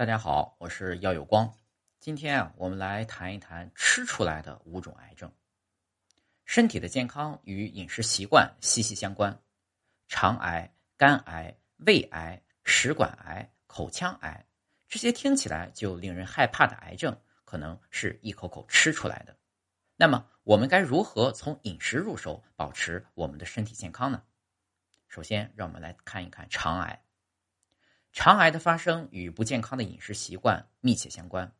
大家好，我是耀有光。今天啊，我们来谈一谈吃出来的五种癌症。身体的健康与饮食习惯息息相关。肠癌、肝癌、胃癌、食管癌、口腔癌，这些听起来就令人害怕的癌症，可能是一口口吃出来的。那么，我们该如何从饮食入手，保持我们的身体健康呢？首先，让我们来看一看肠癌。肠癌的发生与不健康的饮食习惯密切相关，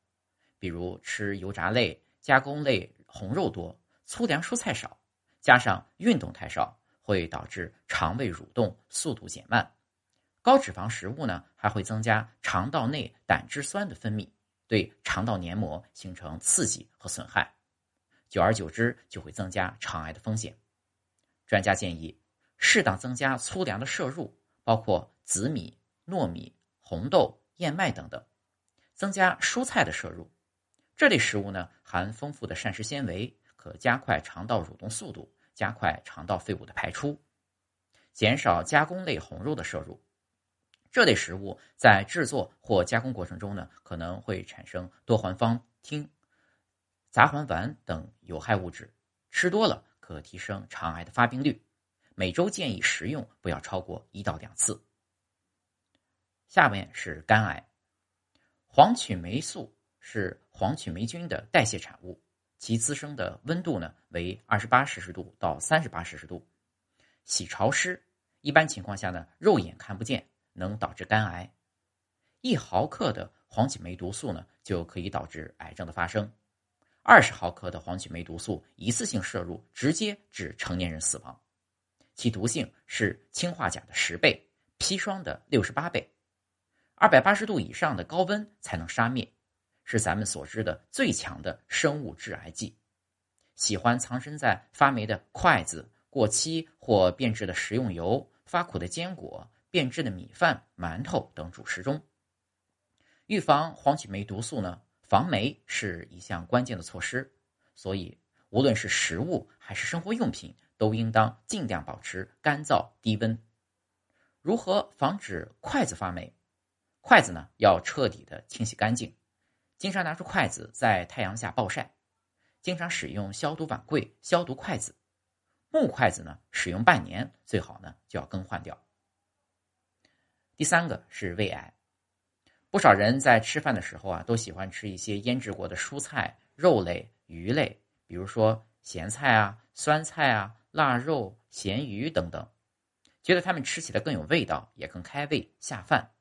比如吃油炸类、加工类、红肉多、粗粮蔬菜少，加上运动太少，会导致肠胃蠕动速度减慢。高脂肪食物呢，还会增加肠道内胆汁酸的分泌，对肠道黏膜形成刺激和损害，久而久之就会增加肠癌的风险。专家建议，适当增加粗粮的摄入，包括紫米。糯米、红豆、燕麦等等，增加蔬菜的摄入。这类食物呢，含丰富的膳食纤维，可加快肠道蠕动速度，加快肠道废物的排出。减少加工类红肉的摄入。这类食物在制作或加工过程中呢，可能会产生多环芳烃、杂环烷等有害物质，吃多了可提升肠癌的发病率。每周建议食用不要超过一到两次。下面是肝癌，黄曲霉素是黄曲霉菌的代谢产物，其滋生的温度呢为二十八摄氏度到三十八摄氏度，洗潮湿，一般情况下呢肉眼看不见，能导致肝癌。一毫克的黄曲霉毒素呢就可以导致癌症的发生，二十毫克的黄曲霉毒素一次性摄入直接致成年人死亡，其毒性是氰化钾的十倍，砒霜的六十八倍。二百八十度以上的高温才能杀灭，是咱们所知的最强的生物致癌剂。喜欢藏身在发霉的筷子、过期或变质的食用油、发苦的坚果、变质的米饭、馒头等主食中。预防黄曲霉毒素呢，防霉是一项关键的措施。所以，无论是食物还是生活用品，都应当尽量保持干燥低温。如何防止筷子发霉？筷子呢要彻底的清洗干净，经常拿出筷子在太阳下暴晒，经常使用消毒碗柜消毒筷子。木筷子呢使用半年最好呢就要更换掉。第三个是胃癌，不少人在吃饭的时候啊都喜欢吃一些腌制过的蔬菜、肉类、鱼类，比如说咸菜啊、酸菜啊、腊肉、咸鱼等等，觉得它们吃起来更有味道，也更开胃下饭。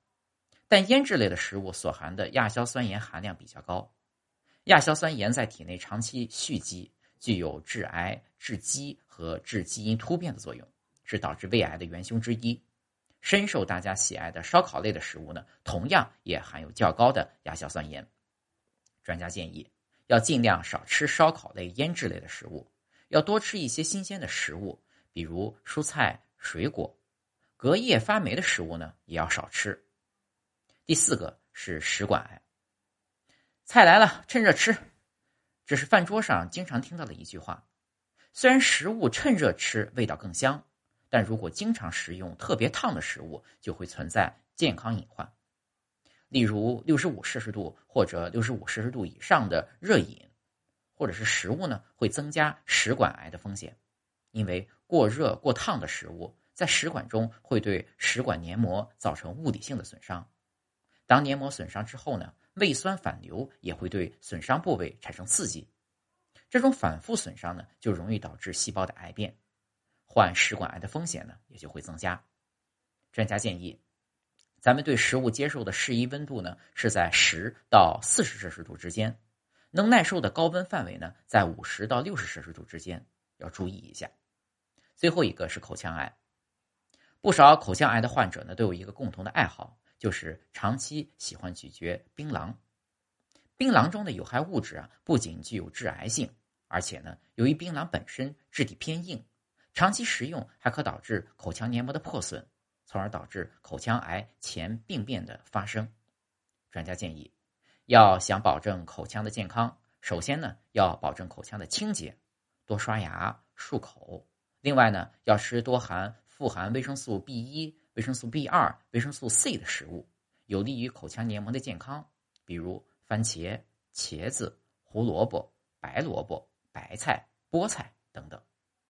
但腌制类的食物所含的亚硝酸盐含量比较高，亚硝酸盐在体内长期蓄积，具有致癌、致畸和致基因突变的作用，是导致胃癌的元凶之一。深受大家喜爱的烧烤类的食物呢，同样也含有较高的亚硝酸盐。专家建议要尽量少吃烧烤类、腌制类的食物，要多吃一些新鲜的食物，比如蔬菜、水果。隔夜发霉的食物呢，也要少吃。第四个是食管癌，菜来了趁热吃，这是饭桌上经常听到的一句话。虽然食物趁热吃味道更香，但如果经常食用特别烫的食物，就会存在健康隐患。例如六十五摄氏度或者六十五摄氏度以上的热饮，或者是食物呢，会增加食管癌的风险。因为过热过烫的食物在食管中会对食管黏膜造成物理性的损伤。当黏膜损伤之后呢，胃酸反流也会对损伤部位产生刺激，这种反复损伤呢，就容易导致细胞的癌变，患食管癌的风险呢也就会增加。专家建议，咱们对食物接受的适宜温度呢是在十到四十摄氏度之间，能耐受的高温范围呢在五十到六十摄氏度之间，要注意一下。最后一个是口腔癌，不少口腔癌的患者呢都有一个共同的爱好。就是长期喜欢咀嚼槟榔，槟榔中的有害物质啊，不仅具有致癌性，而且呢，由于槟榔本身质地偏硬，长期食用还可导致口腔黏膜的破损，从而导致口腔癌前病变的发生。专家建议，要想保证口腔的健康，首先呢，要保证口腔的清洁，多刷牙漱口。另外呢，要吃多含富含维生素 B 一。维生素 B 二、维生素 C 的食物，有利于口腔黏膜的健康，比如番茄、茄子、胡萝卜、白萝卜、白菜、菠菜等等。